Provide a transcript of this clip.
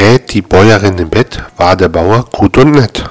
rät die Bäuerin im Bett, war der Bauer gut und nett.